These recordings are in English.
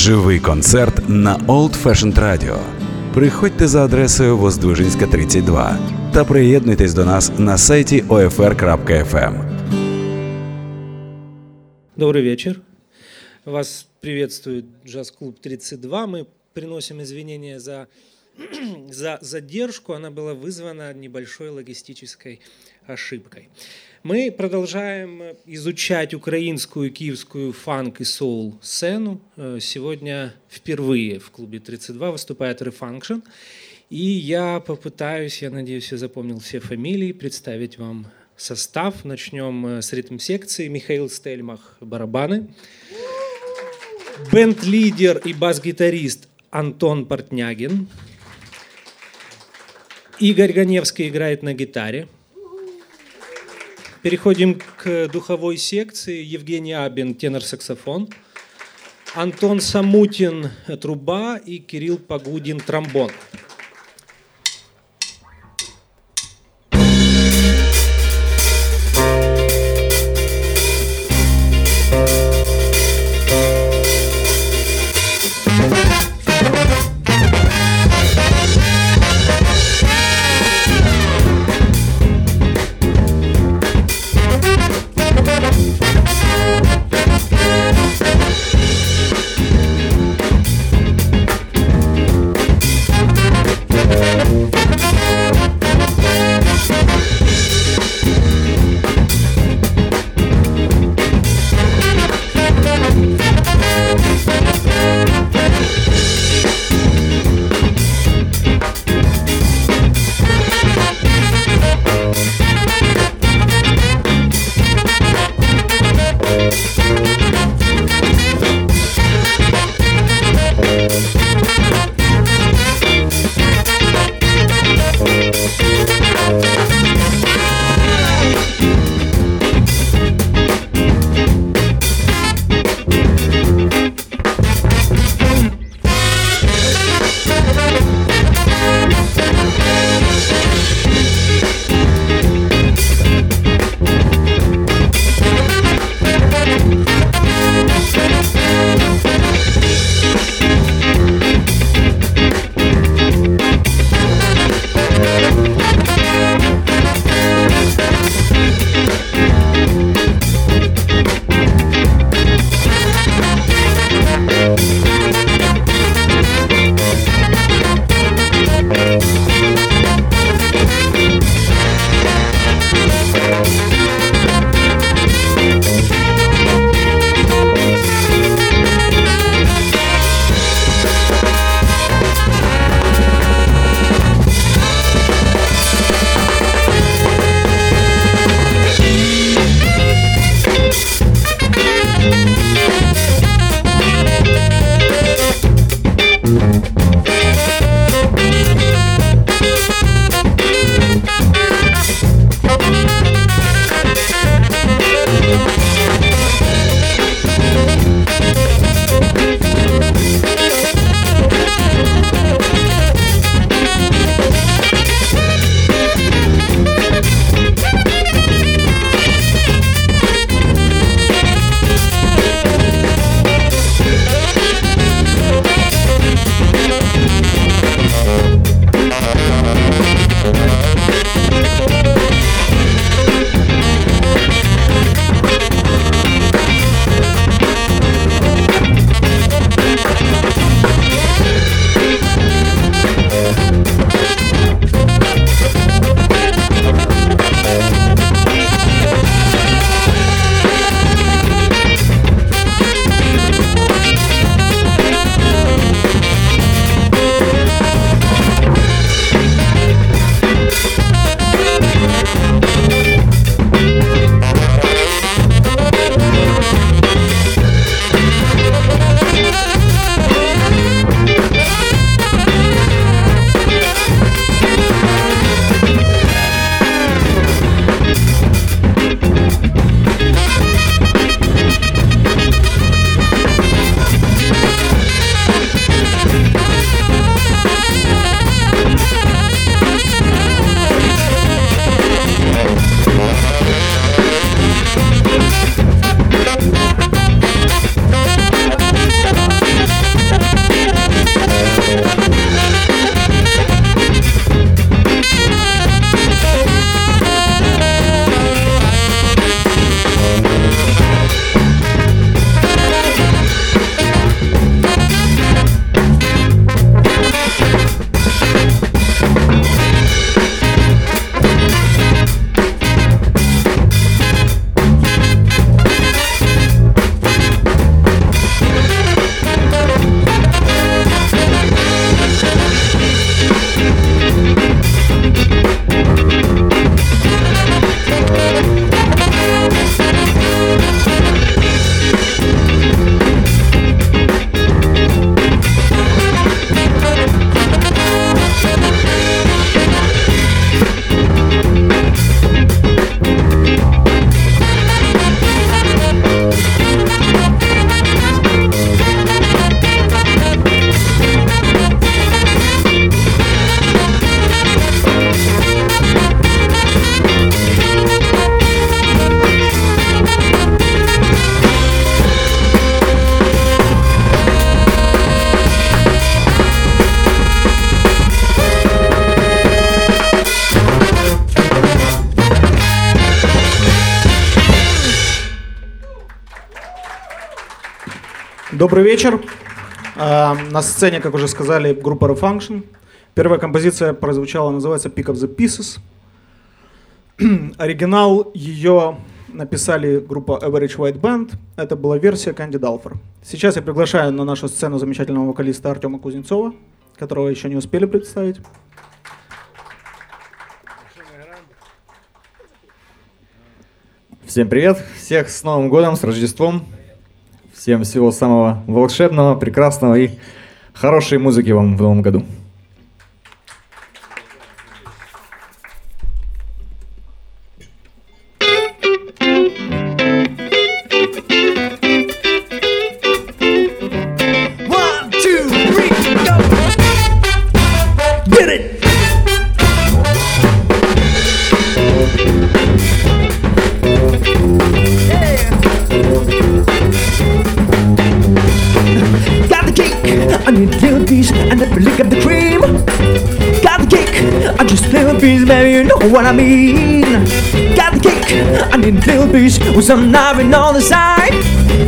Живий концерт на Old Fashioned Radio. Приходьте за адресою Воздвижинська, 32 та приєднуйтесь до нас на сайті OFR.FM. Добрый вечер. Вас приветствует джаз-клуб 32. Мы приносим извинения за, за задержку. Она была вызвана небольшой логистической ошибкой. Мы продолжаем изучать украинскую, киевскую фанк и соул сцену. Э, сегодня впервые в клубе 32 выступает Refunction. И я попытаюсь, я надеюсь, я запомнил все фамилии, представить вам состав. Начнем э, с ритм-секции. Михаил Стельмах – барабаны. Бенд-лидер и бас-гитарист Антон Портнягин. Игорь Ганевский играет на гитаре. Переходим к духовой секции. Евгений Абин, тенор-саксофон. Антон Самутин, труба и Кирилл Погудин, тромбон. Добрый вечер. А, на сцене, как уже сказали, группа Refunction. Первая композиция прозвучала, называется Pick of the Pieces. Оригинал ее написали группа Average White Band. Это была версия Candy Dalfer. Сейчас я приглашаю на нашу сцену замечательного вокалиста Артема Кузнецова, которого еще не успели представить. Всем привет! Всех с Новым годом, с Рождеством! Всем всего самого волшебного, прекрасного и хорошей музыки вам в Новом году! With some nothing on the side.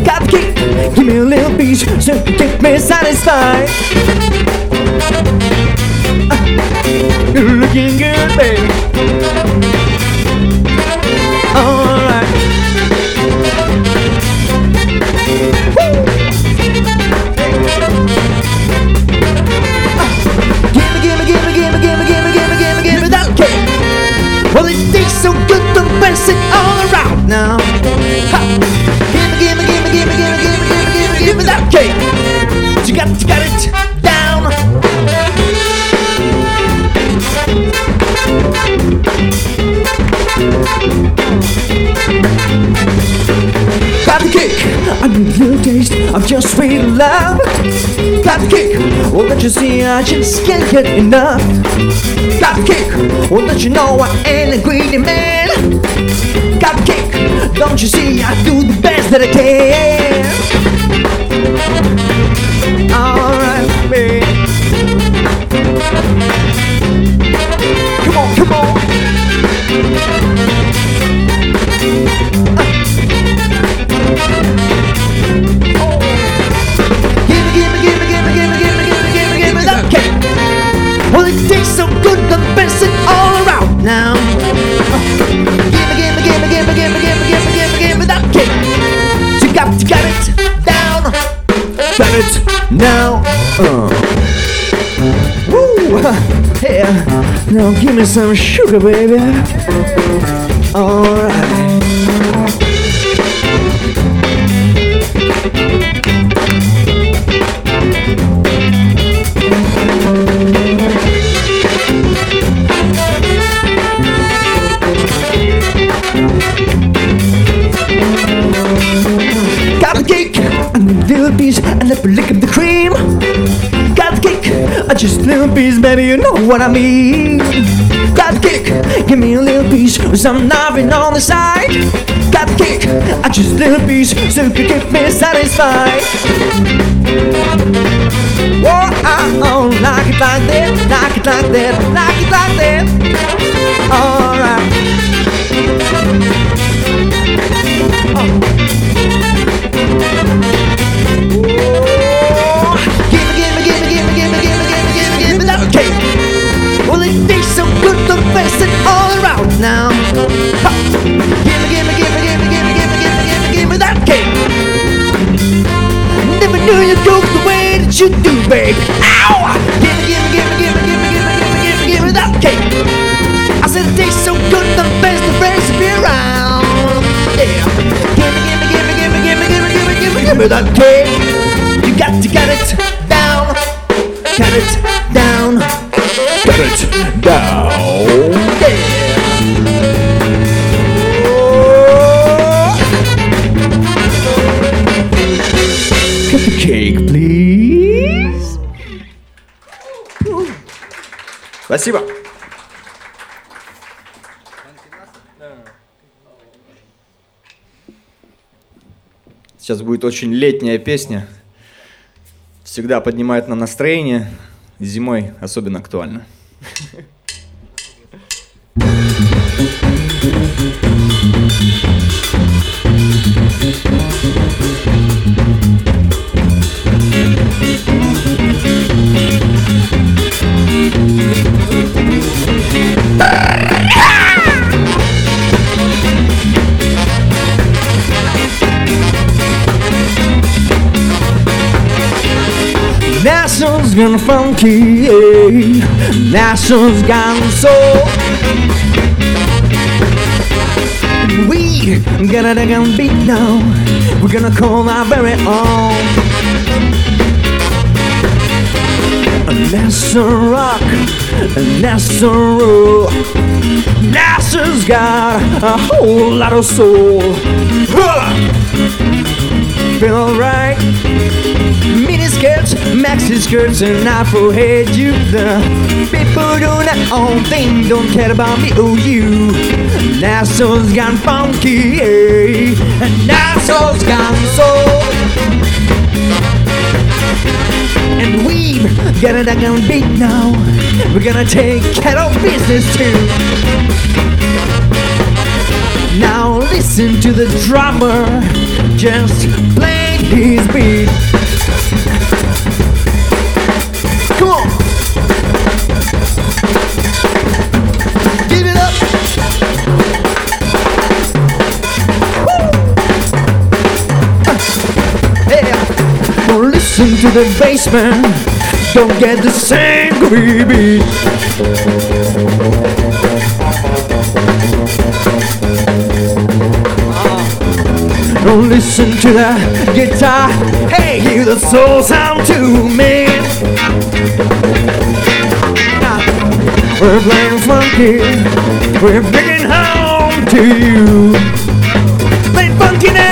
Got the give me a little piece you keep me satisfied. Uh, you're looking good, baby. You see, I just can't get enough. Got cake, well, don't you know I ain't a greedy man. Got cake, don't you see, I do the best that I can. Alright, babe. Now give me some sugar, baby. Alright. Little piece, baby, you know what I mean. Got the cake, give me a little piece some nothing on the side. Got the cake, I just little piece so you can keep me satisfied. Oh, I oh, like it like that, like it like that, like it like that. Alright. You do, babe. Ow! Gimme, gimme, gimme, gimme, gimme, gimme, gimme, gimme, gimme that cake. I said it tastes so good to pass the recipe around. Yeah. Gimme, gimme, gimme, gimme, gimme, gimme, gimme, gimme, gimme that cake. You got to get it down, get it Спасибо! Сейчас будет очень летняя песня. Всегда поднимает нам настроение. Зимой особенно актуально. National's gone funky, yeah. National's gone soul. We got a damn beat now. We're gonna call our very own. Nasser rock, Nasser roll. Nasser's got a whole lot of soul. Huh! Feel alright. Maxi skirts, and afro head you the people doing their own thing don't care about me or you. Nassau's gone funky, yeah. and Nassau's gone soul. And we've got a doggone beat now. We're gonna take care of business too. Now listen to the drummer just playing his beat. Listen to the bassman. Don't get the same groovy beat. Ah. Don't listen to the guitar. Hey, hear the soul sound too, man. Ah. We're playing funky. We're bringing home to you. Playing funky now.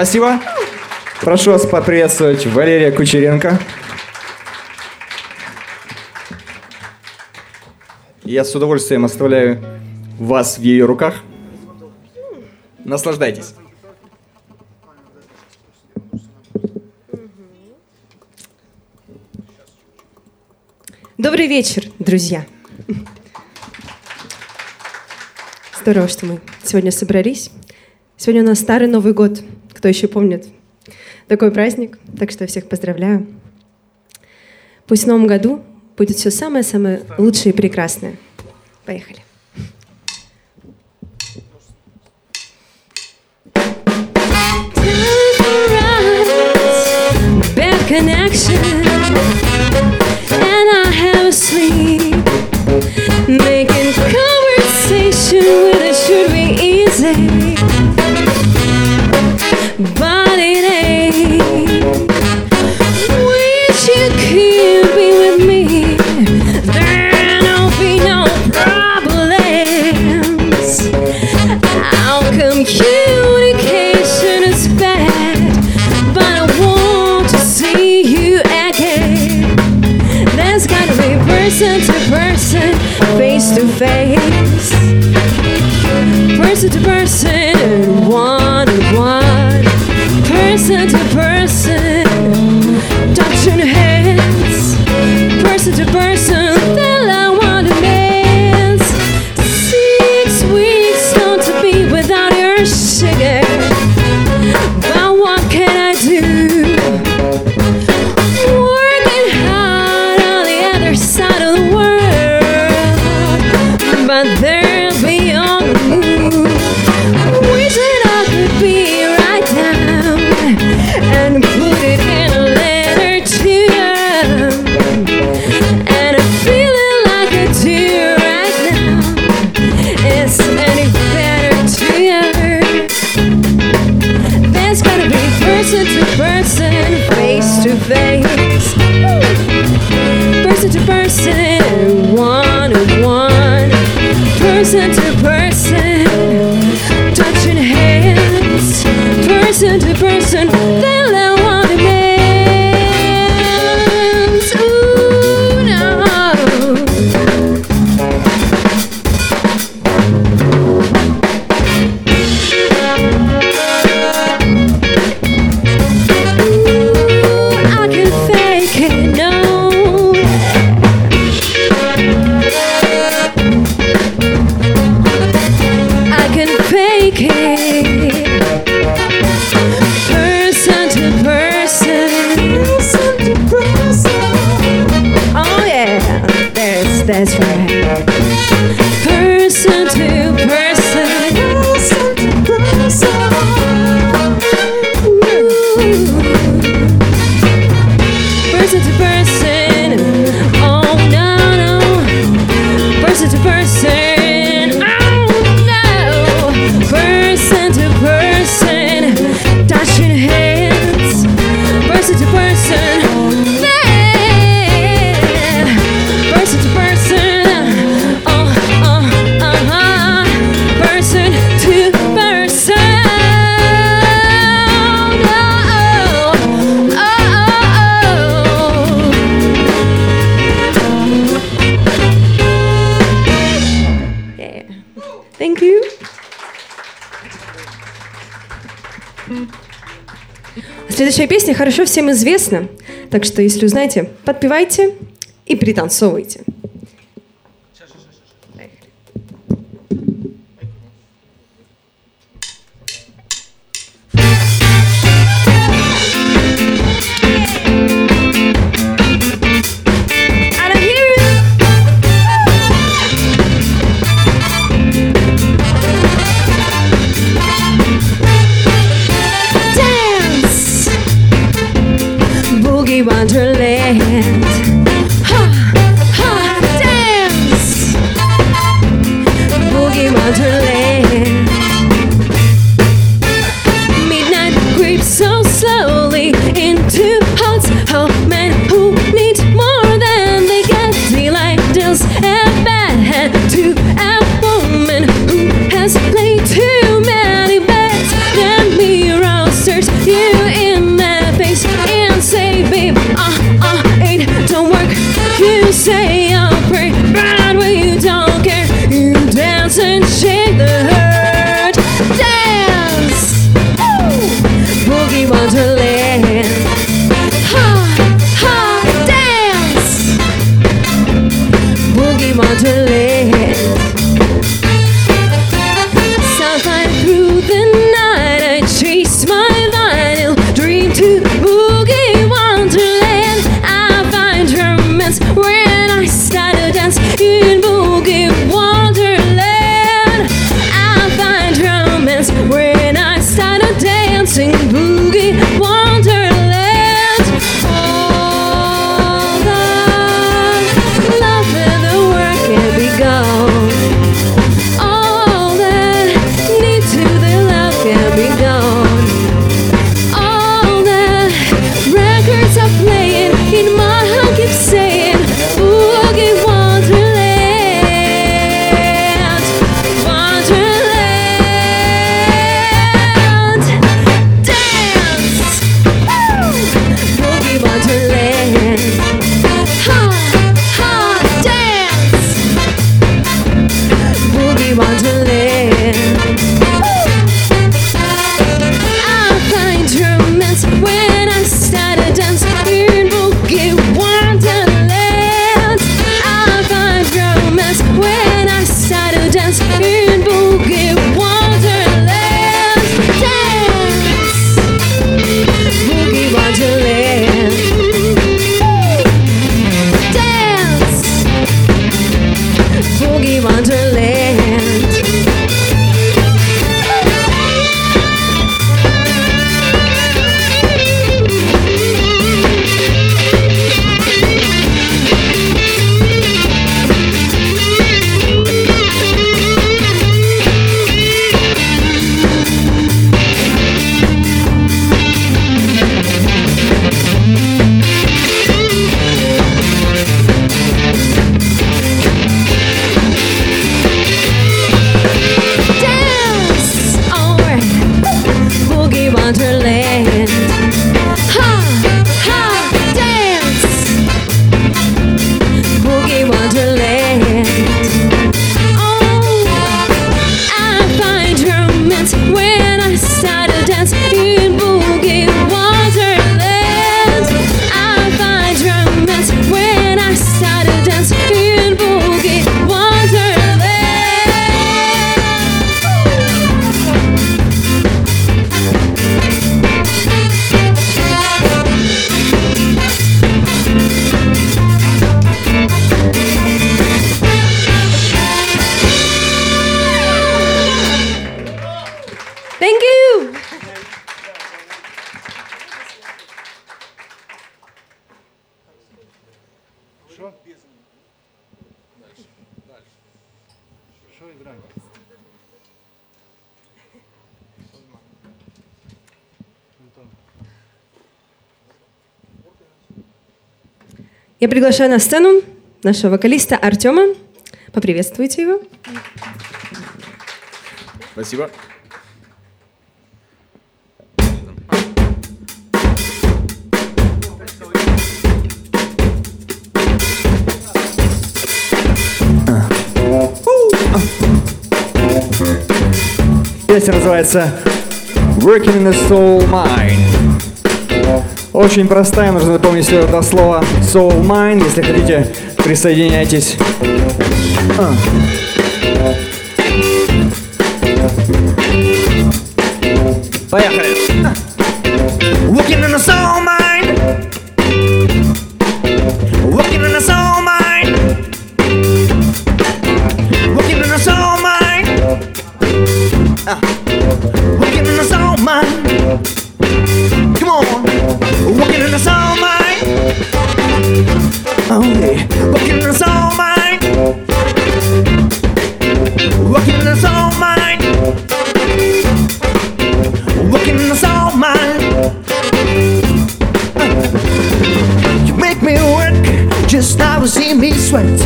Спасибо. Прошу вас поприветствовать Валерия Кучеренко. Я с удовольствием оставляю вас в ее руках. Наслаждайтесь. Добрый вечер, друзья. Здорово, что мы сегодня собрались. Сегодня у нас старый Новый год. Кто еще помнит такой праздник? Так что всех поздравляю. Пусть в новом году будет все самое-самое лучшее и прекрасное. Поехали. Making conversation with it should be easy, but it ain't. Wish you could be with me, there'll be no problems. Communication is bad, but I want to see you again. There's gotta be person to person, face to face, person to person, listen to prayer. Следующая песня хорошо всем известна, так что если узнаете, подпевайте и пританцовывайте. Я приглашаю на сцену нашего вокалиста Артема. Поприветствуйте его. Спасибо. Песня называется Working in the Soul Mine. Очень простая, нужно запомнить все это слово Soul Mine. Если хотите, присоединяйтесь. А. Поехали! Oh yeah. Walking in a soul mine. Walking in a soul mine. Walking in a soul mine. You make me work just now see me sweat.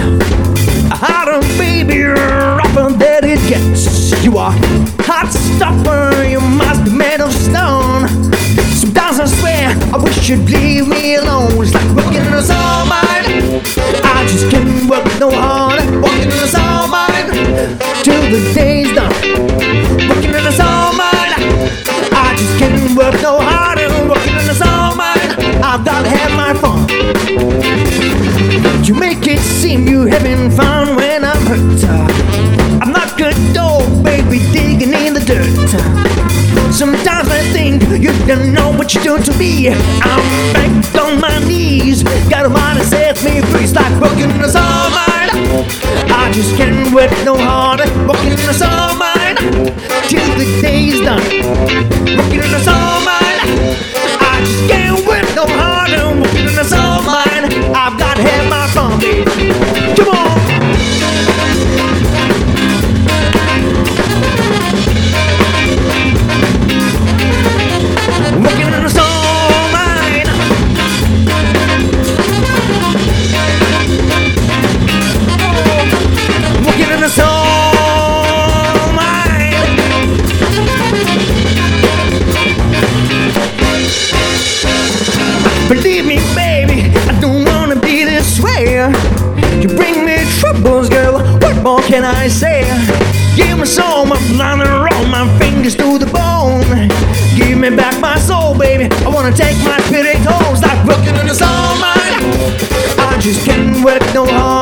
Harder, baby, rougher than it gets. You are hot stopper, you must be made of stone. Sometimes I swear I wish you'd leave me alone. It's like no harder. Working in a soul mine till the day's done. Working in a soul mine. I just can't work no harder. Working in a soul mine. I've got to have my fun. You make it seem you having fun when I'm hurt. I'm not good dog, baby, digging in the dirt. Sometimes I think you don't know what you're doing to me. I'm back on my knees, got a mind to sets me free. It's like working in soul mine. I just can't work no harder. Working in a soul mine till the day's done. Working in a soul mine. I just can't work no harder. Working in a soul and roll my fingers to the bone. Give me back my soul, baby. I wanna take my pity toes like working in a soul. I just can't work no harder.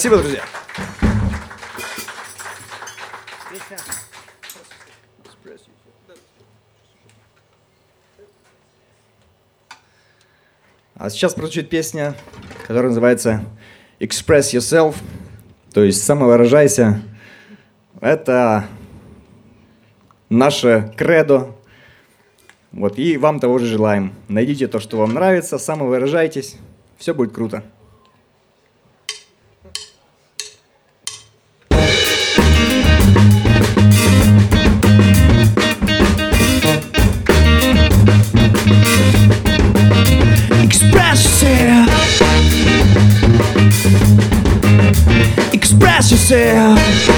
Спасибо, друзья. А сейчас прозвучит песня, которая называется «Express Yourself», то есть «Самовыражайся». Это наше кредо. Вот, и вам того же желаем. Найдите то, что вам нравится, самовыражайтесь, все будет круто. Yeah.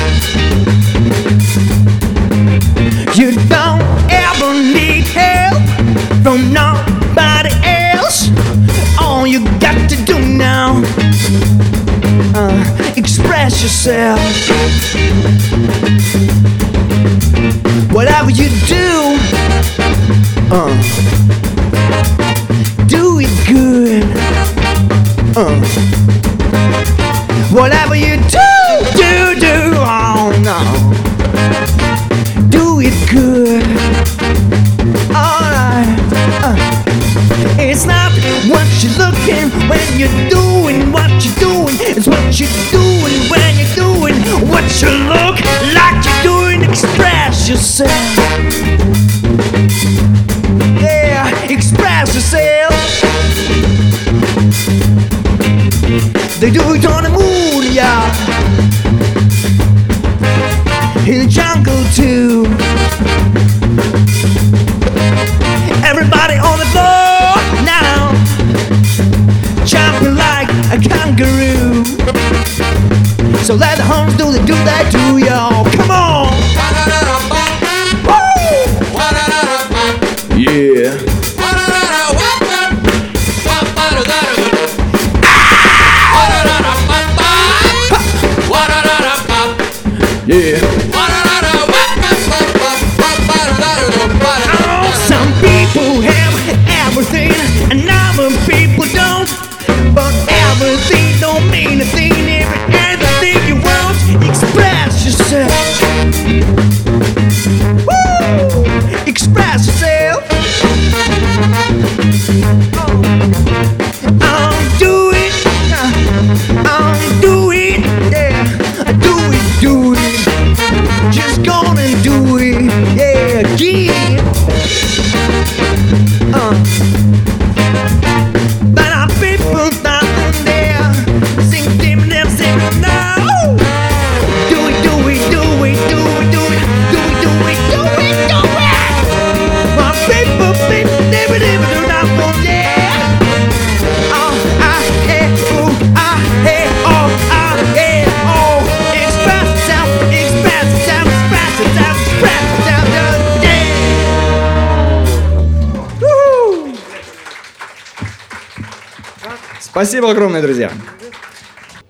Спасибо огромное, друзья.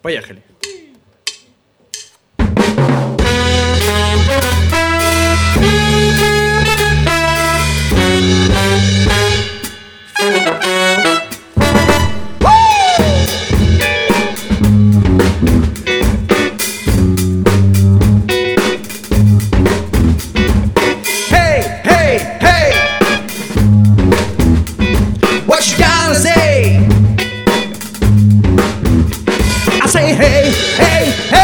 Поехали. hey, hey, hey.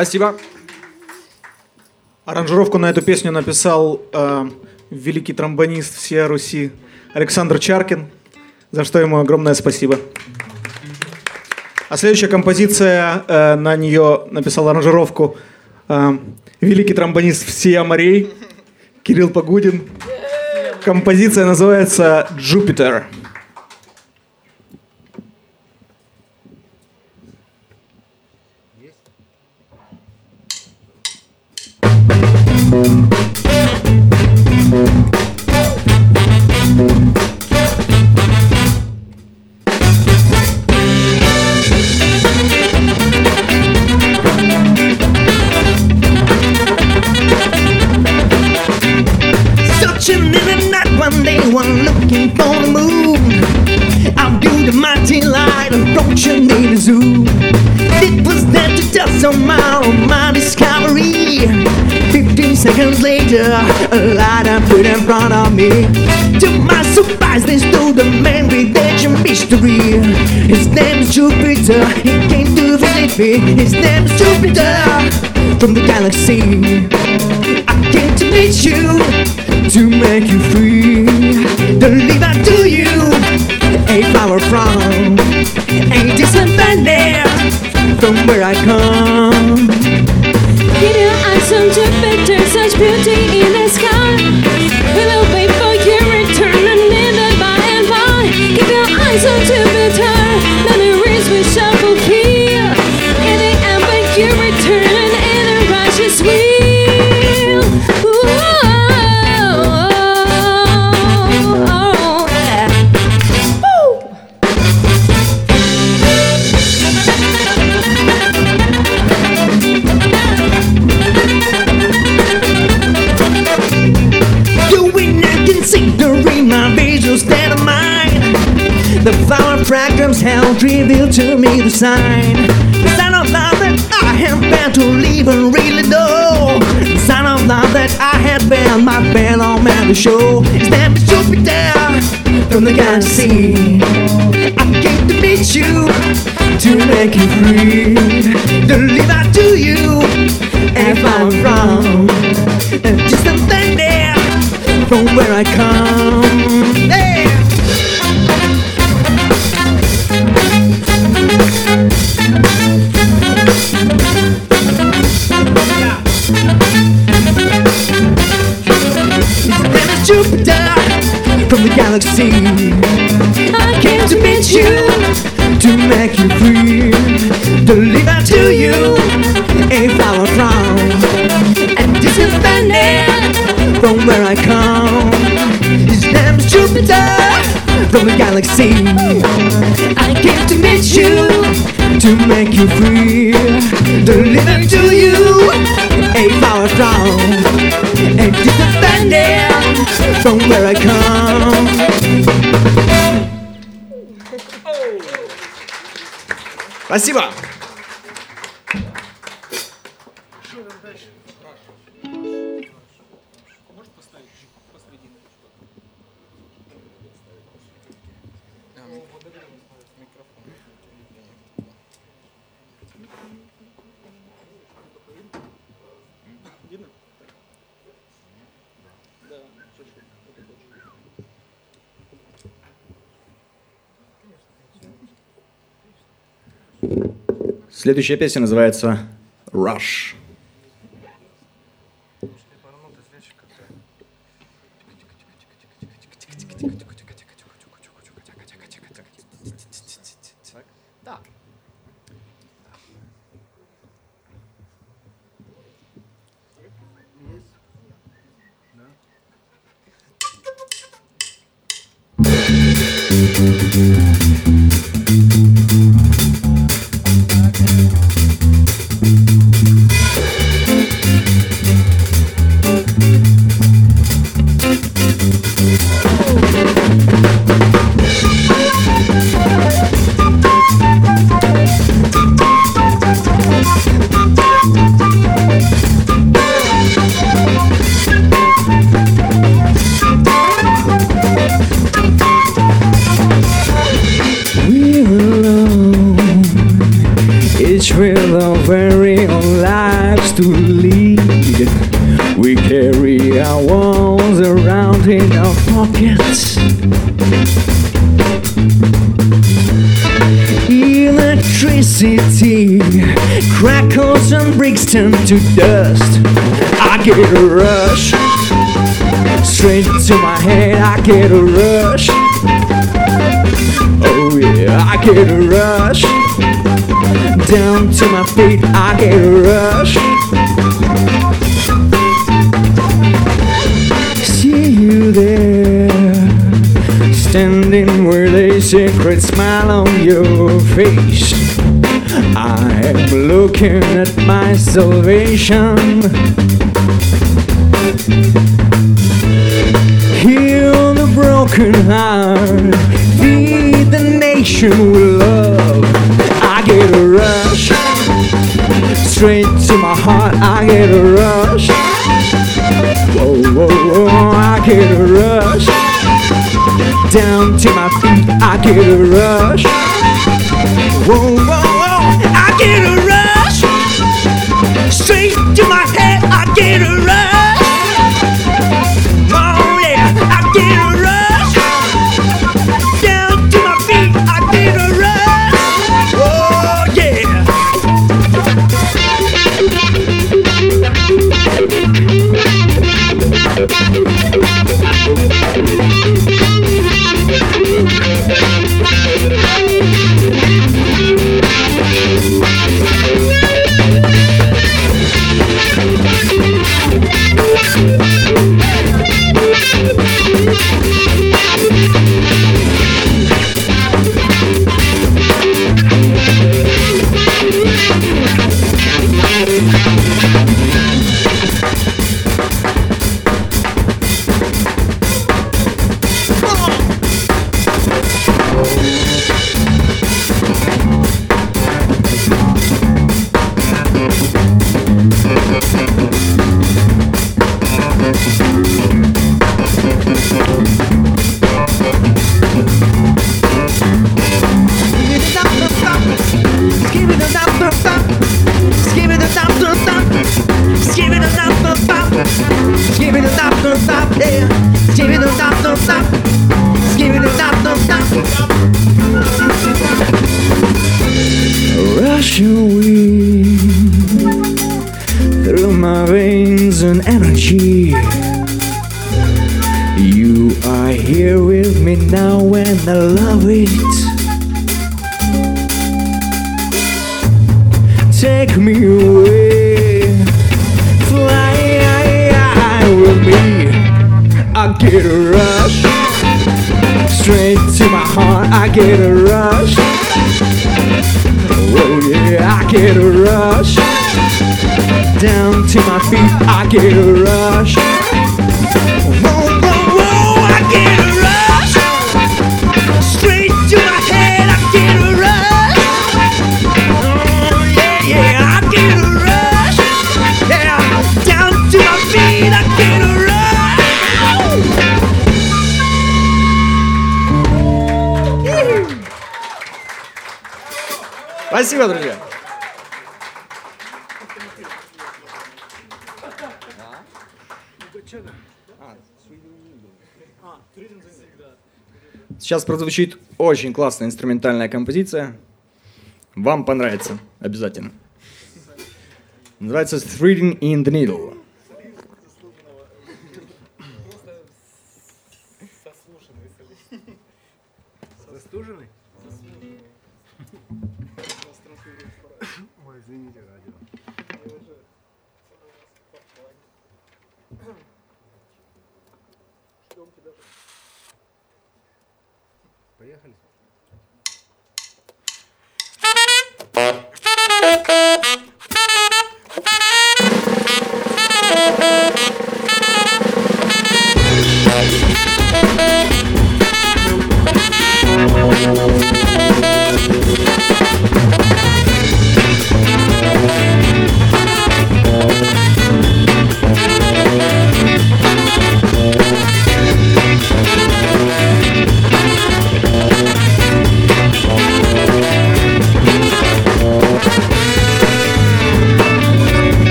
Спасибо. Аранжировку на эту песню написал э, великий тромбонист всея Руси Александр Чаркин, за что ему огромное спасибо. А следующая композиция, э, на нее написал аранжировку э, великий тромбонист всея морей Кирилл Погудин. Композиция называется «Джупитер». It was there to my, on my discovery. Seconds later, a light appeared in front of me. To my surprise, they stole the man with ancient mystery. His name is Jupiter. He came to visit me. His name is Jupiter from the galaxy. I came to meet you to make you free. Deliver to you a flower from a distant planet from where I come. Keep your eyes on Jupiter, such beauty in the sky. We will wait for your return and live it by and by. Keep your eyes on The flower fragments have revealed to me the sign. The sign of love that I have been to live and really know. The sign of love that I had been my fellow man to show. His name is Jupiter from the galaxy. I came to meet you to make you free. Deliver to you a flower from a and distant thunder from where I come. Galaxy. I came to meet you to make you free, deliver to you a flower crown, and this is from where I come. His name is Jupiter from the galaxy. I came to meet you to make you free, deliver to you a flower crown, and this is from where I come. Спасибо. Следующая песня называется Rush. Electricity crackles and breaks turn to dust. I get a rush. Straight to my head, I get a rush. Oh yeah, I get a rush. Down to my feet, I get a rush. See you there, standing with a secret smile on your face. I'm looking at my salvation. Heal the broken heart, feed the nation with love. I get a rush, straight to my heart. I get a rush. Down to my feet, I get a rush. Whoa, whoa, get a rush. Oh yeah, I get a rush. Down to my feet, I get a rush. Спасибо, друзья. Сейчас прозвучит очень классная инструментальная композиция. Вам понравится обязательно. Называется «Threading in the Needle». Bye.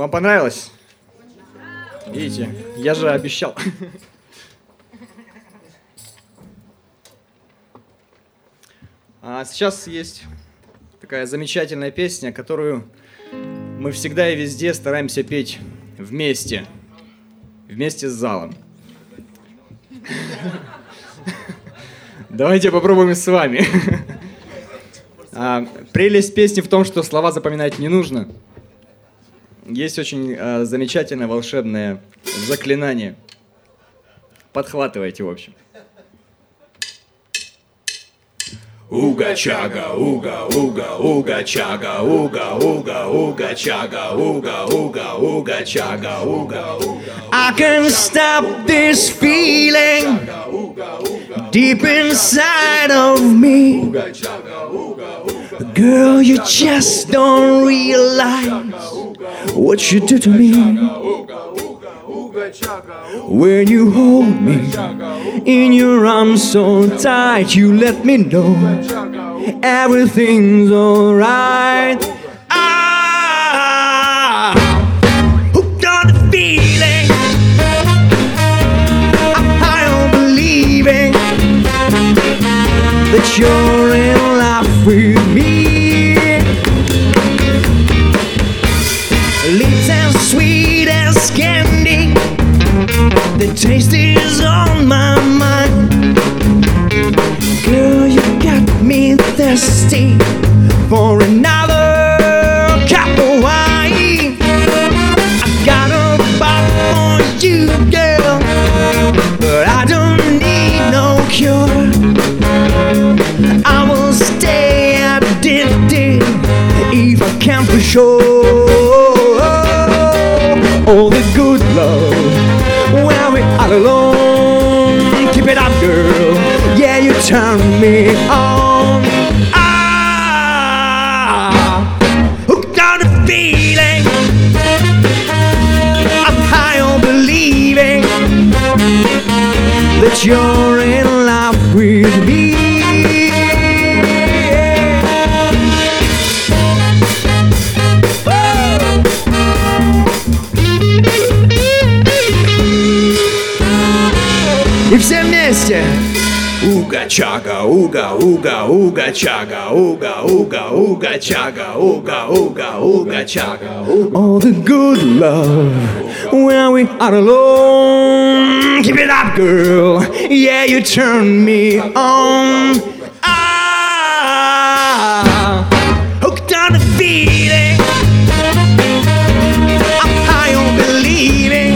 Вам понравилось? Видите, я же обещал. А сейчас есть такая замечательная песня, которую мы всегда и везде стараемся петь вместе. Вместе с залом. Давайте попробуем с вами. А, прелесть песни в том, что слова запоминать не нужно. Есть очень а, замечательное волшебное заклинание. Подхватывайте, в общем. Уга чага, уга, уга, уга чага, уга, уга, уга чага, уга, уга, уга чага, уга, уга. I can't stop this feeling deep inside of me. Girl, you just don't realize what you did to me. When you hold me in your arms so tight, you let me know everything's alright. Ah, hooked on feeling. I'm high on believing that you're in love with The taste is on my mind. Girl, you got me thirsty for another cup of wine. I got a bottle for you, girl, but I don't need no cure. I will stay addicted if I can for sure. All the good love it up, girl. Yeah, you turn me on. Ah, hooked on the feeling. I'm high on believing that you're chaga ooga ooga ooga chaga ooga ooga ooga chaga ooga ooga ooga chaga. All the good love when we are alone. Keep it up, girl. Yeah, you turn me on. Ah, hooked on the feeling. I'm high on believing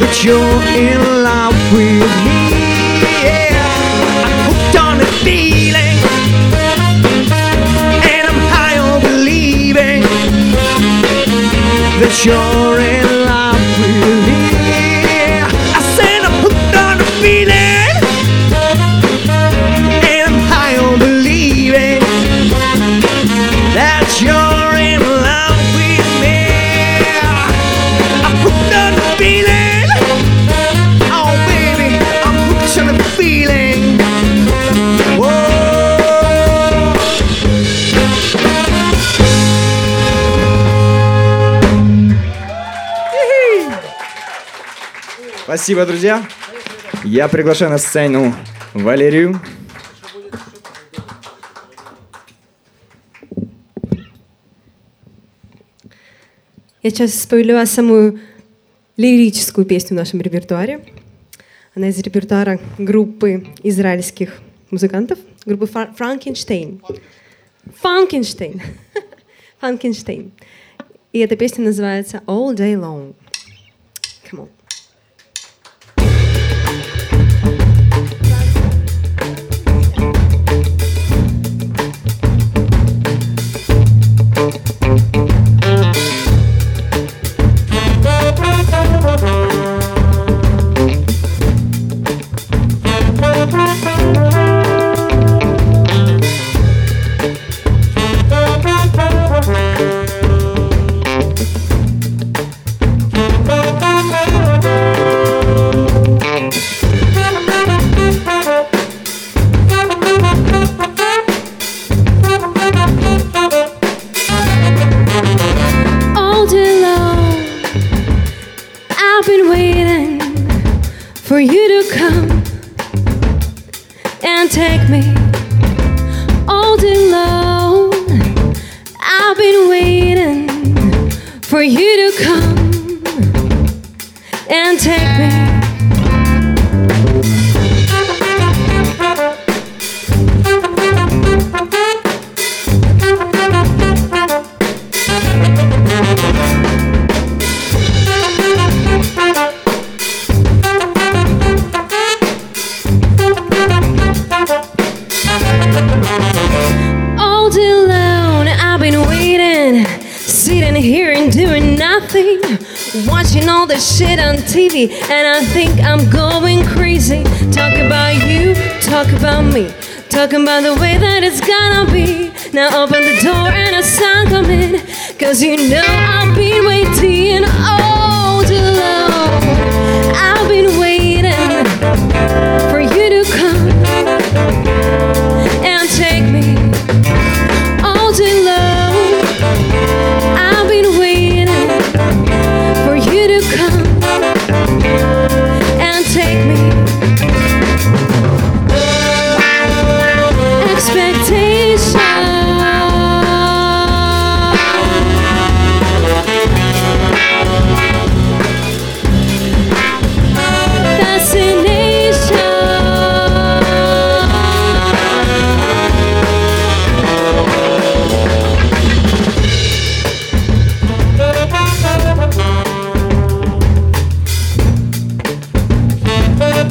that you're in love with me. That you're in Спасибо, друзья. Я приглашаю на сцену Валерию. Я сейчас спою самую лирическую песню в нашем репертуаре. Она из репертуара группы израильских музыкантов, группы Фра- Франкенштейн. Франкенштейн. Франкенштейн. И эта песня называется All Day Long. Come on.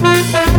All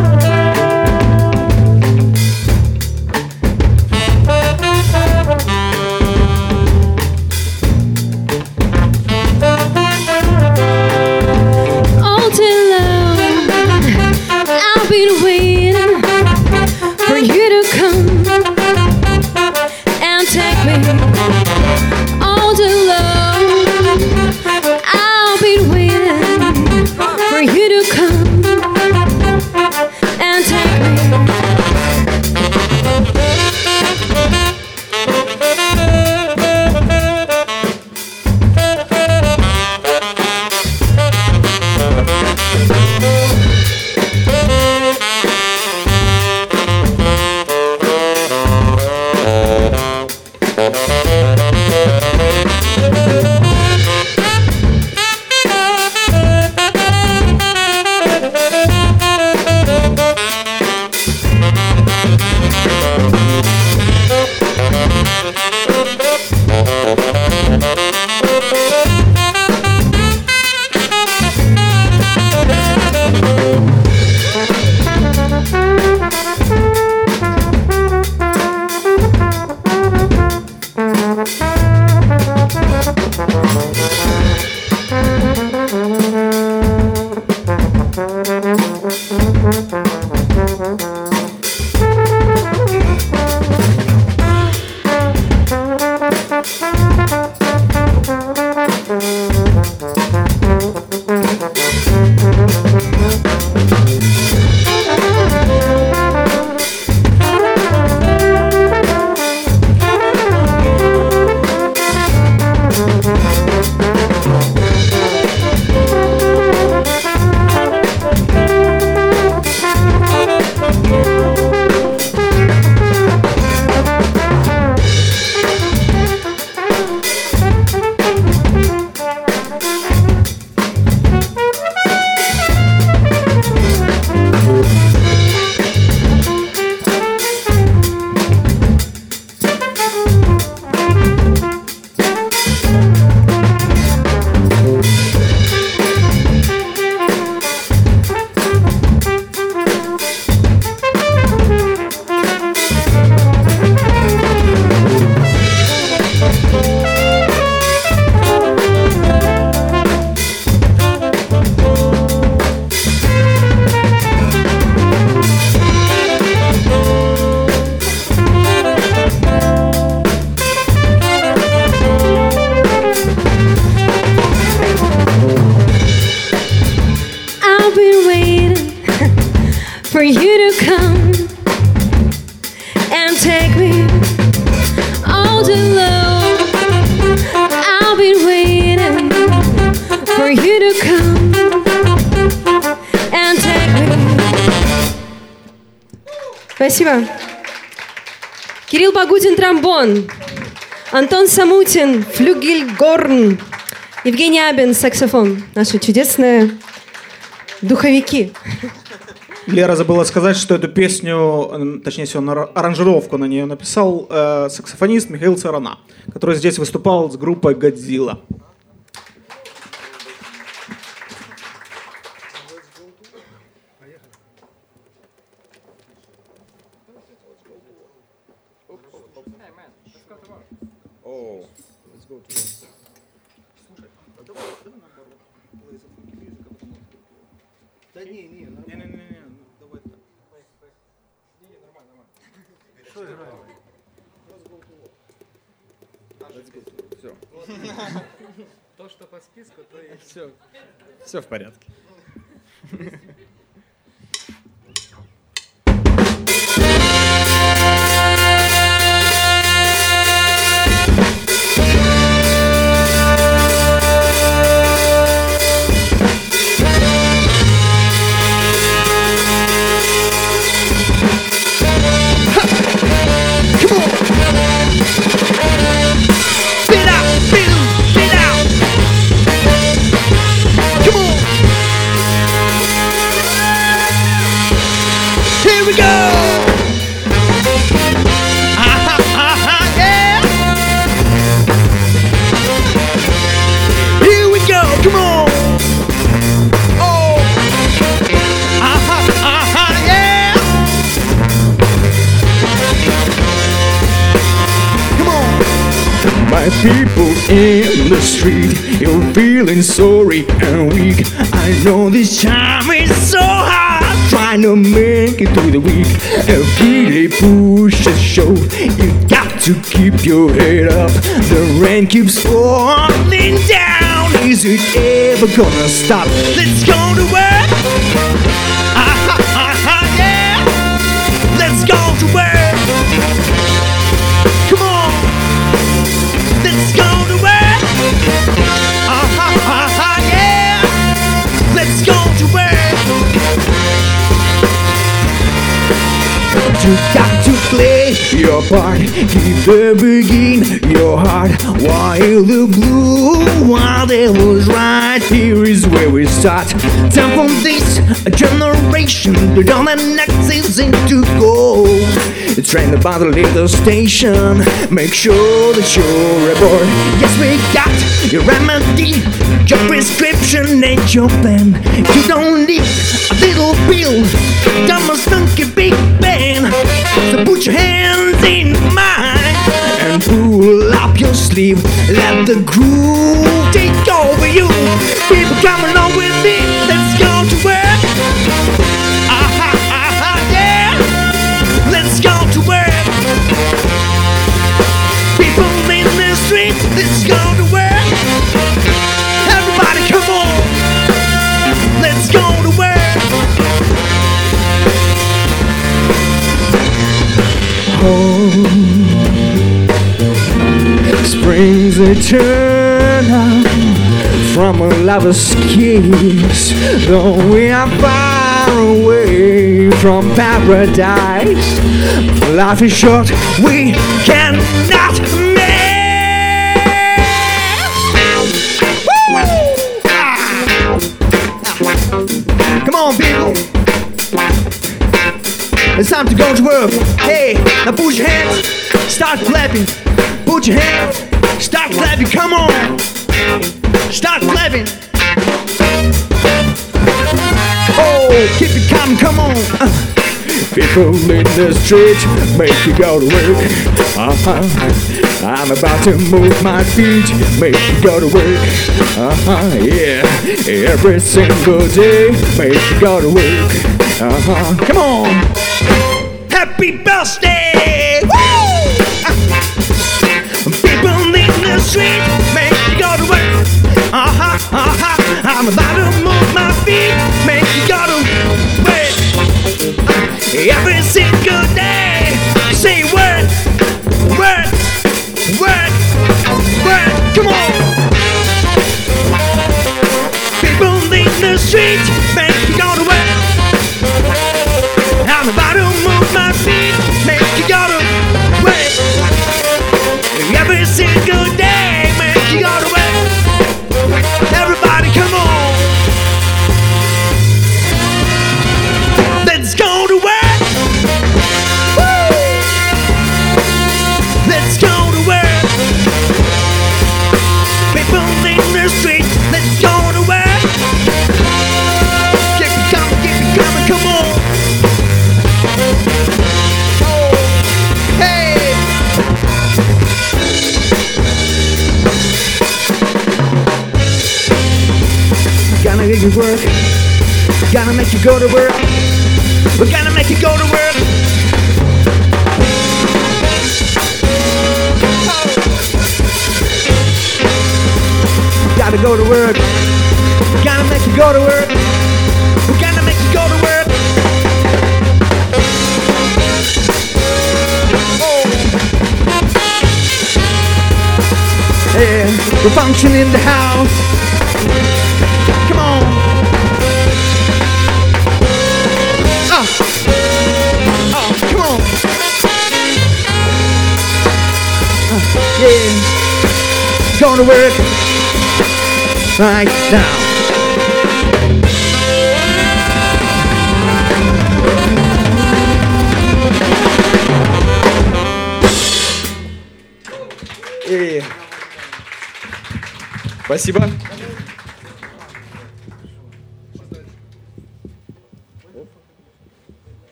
Спасибо. Кирилл Багутин, тромбон. Антон Самутин, флюгельгорн. Евгений Абин, саксофон. Наши чудесные духовики. Лера забыла сказать, что эту песню, точнее всего, на- аранжировку на нее написал э, саксофонист Михаил Царана, который здесь выступал с группой «Годзилла». списку, то и... Все, все в порядке. People in the street, you're feeling sorry and weak. I know this time is so hard, trying to make it through the week. Every day push the show, you got to keep your head up. The rain keeps falling down. Is it ever gonna stop? Let's go to work. You got to play your part, keep the begin your heart. While the blue, while was right, here is where we start. Time for this generation to all the next season to go. It's train about the little station, make sure that you're aboard. Yes, we got your remedy, your prescription, and your pen. You don't need a little pill, dumb a stunky big band. Put your hands in mine. And pull up your sleeve, Let the groove take over you. People come along with me. Springs eternal from a lover's kiss. Though we are far away from paradise, life is short. We Cannot miss. Woo! Come on, people. It's time to go to work. Hey, now put your hands, start clapping. Put your hands, start. Come on, start clapping. Oh, keep it coming. Come on. Uh, People in the street make you go to work. Uh-huh. I'm about to move my feet, make you go to work. Uh-huh, yeah. Every single day, make you go to work. Uh-huh. Come on. Happy birthday! Uh-huh. I'm about Gotta make you go to work. We gotta make you go to work. Oh. Gotta go to work. We're gonna make you go to work. We gotta make you go to work. Oh. Yeah, we're functioning the house. work right now. И... Спасибо.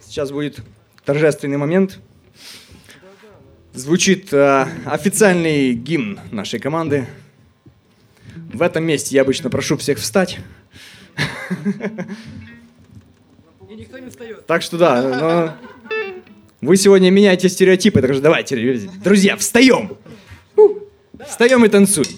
Сейчас будет торжественный момент. Звучит э, официальный гимн нашей команды. В этом месте я обычно прошу всех встать. И никто не встает. Так что да, но... вы сегодня меняете стереотипы, так что давайте, друзья, встаем! Встаем и танцуем.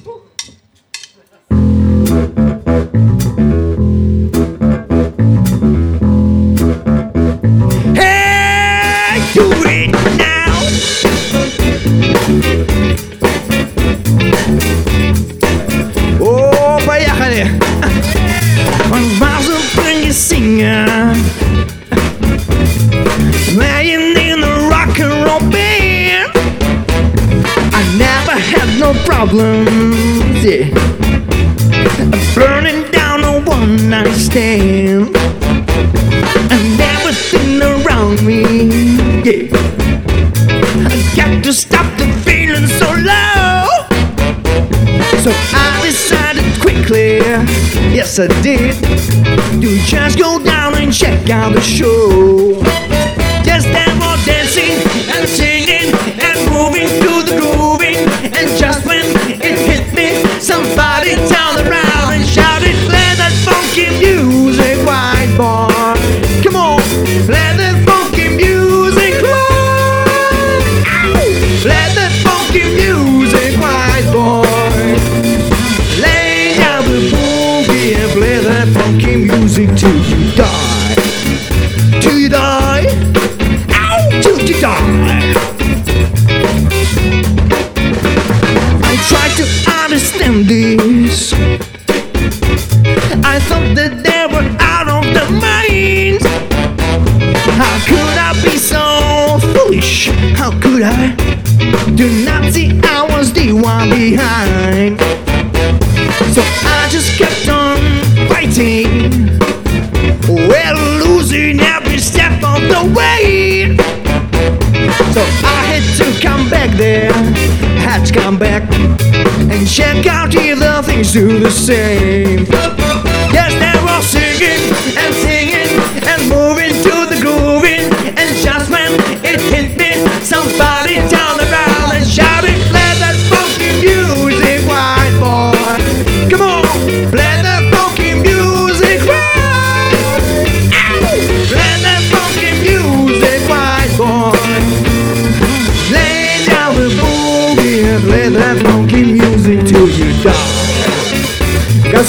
do the same.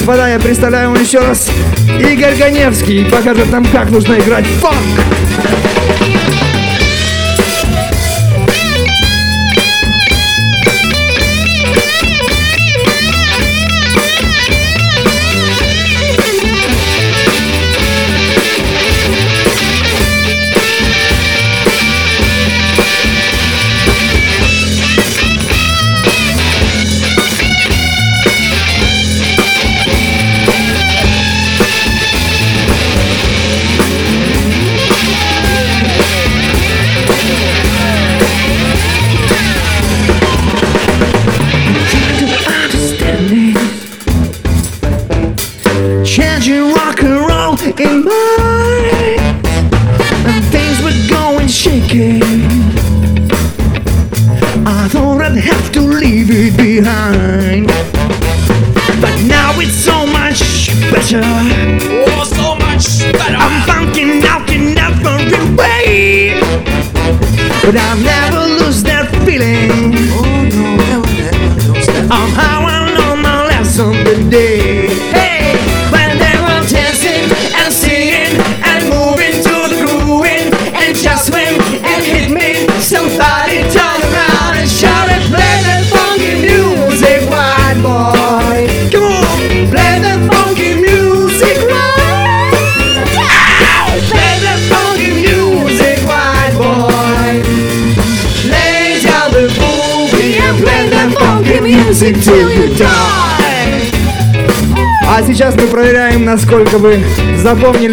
господа, я представляю вам еще раз Игорь Ганевский покажет нам, как нужно играть фанк.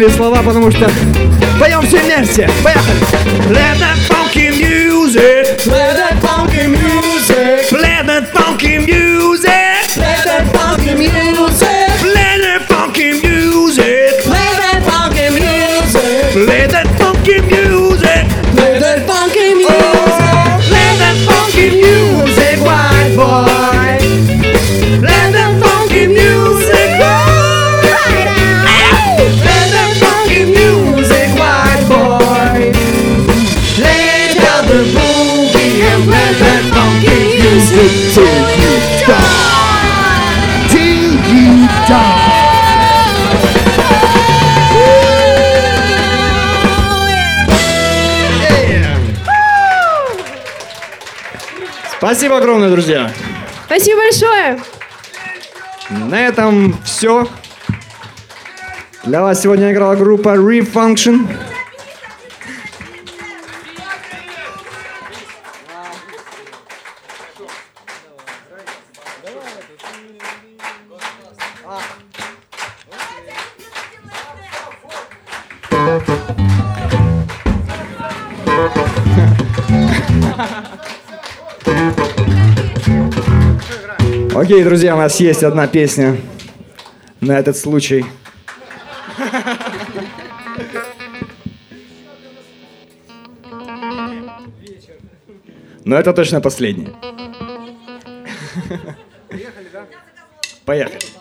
слова, потому что Спасибо огромное, друзья. Спасибо большое. На этом все. Для вас сегодня играла группа Refunction. Окей, друзья, у нас есть одна песня на этот случай. Но это точно последний. Поехали, да? Поехали.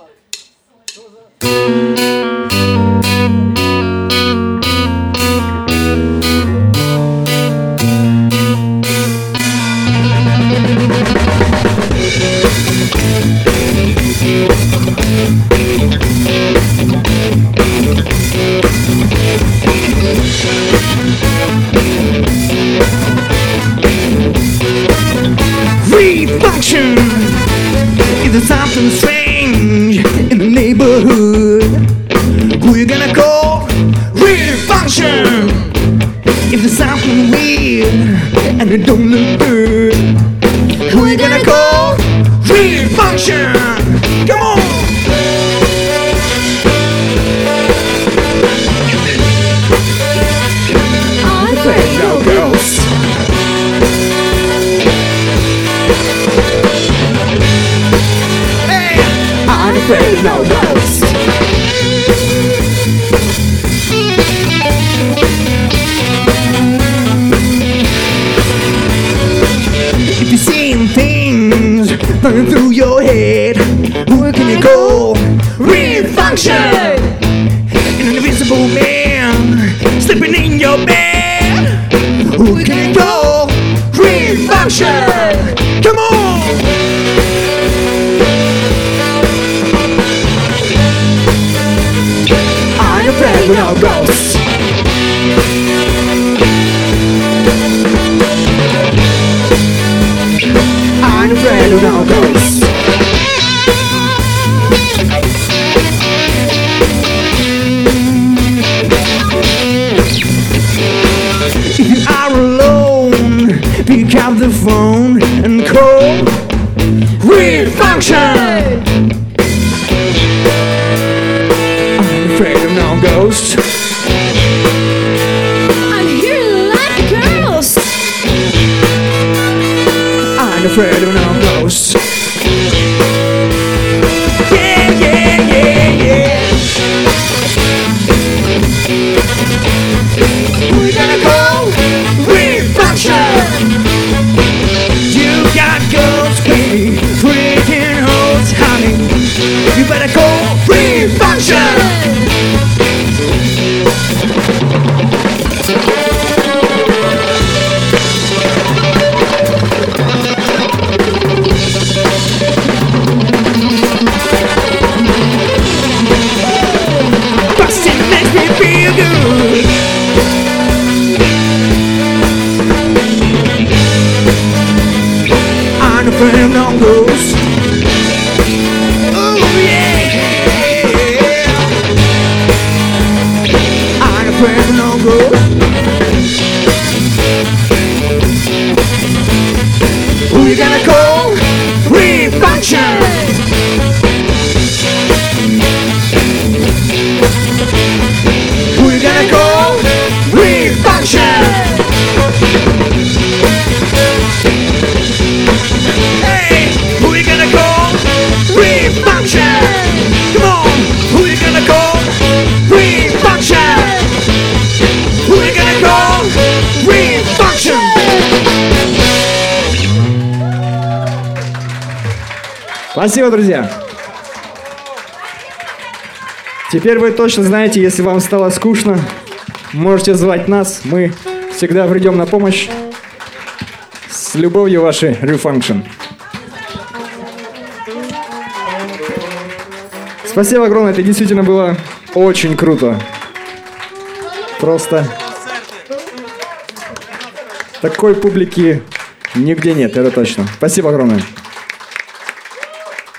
and cold will function. I'm afraid of no ghosts. I'm here like girls. I'm afraid of Спасибо, друзья. Теперь вы точно знаете, если вам стало скучно, можете звать нас. Мы всегда придем на помощь. С любовью, ваши Refunction. Спасибо огромное, это действительно было очень круто. Просто такой публики нигде нет, это точно. Спасибо огромное.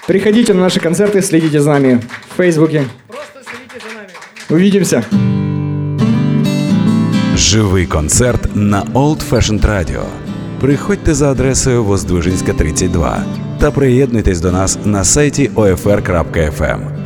Приходите на наши концерты, следите за нами в Фейсбуке. Увидимся. Живий концерт на Old Fashioned Radio. Приходьте за адресою Воздвижинська 32 та приєднуйтесь до нас на сайті OFR.FM.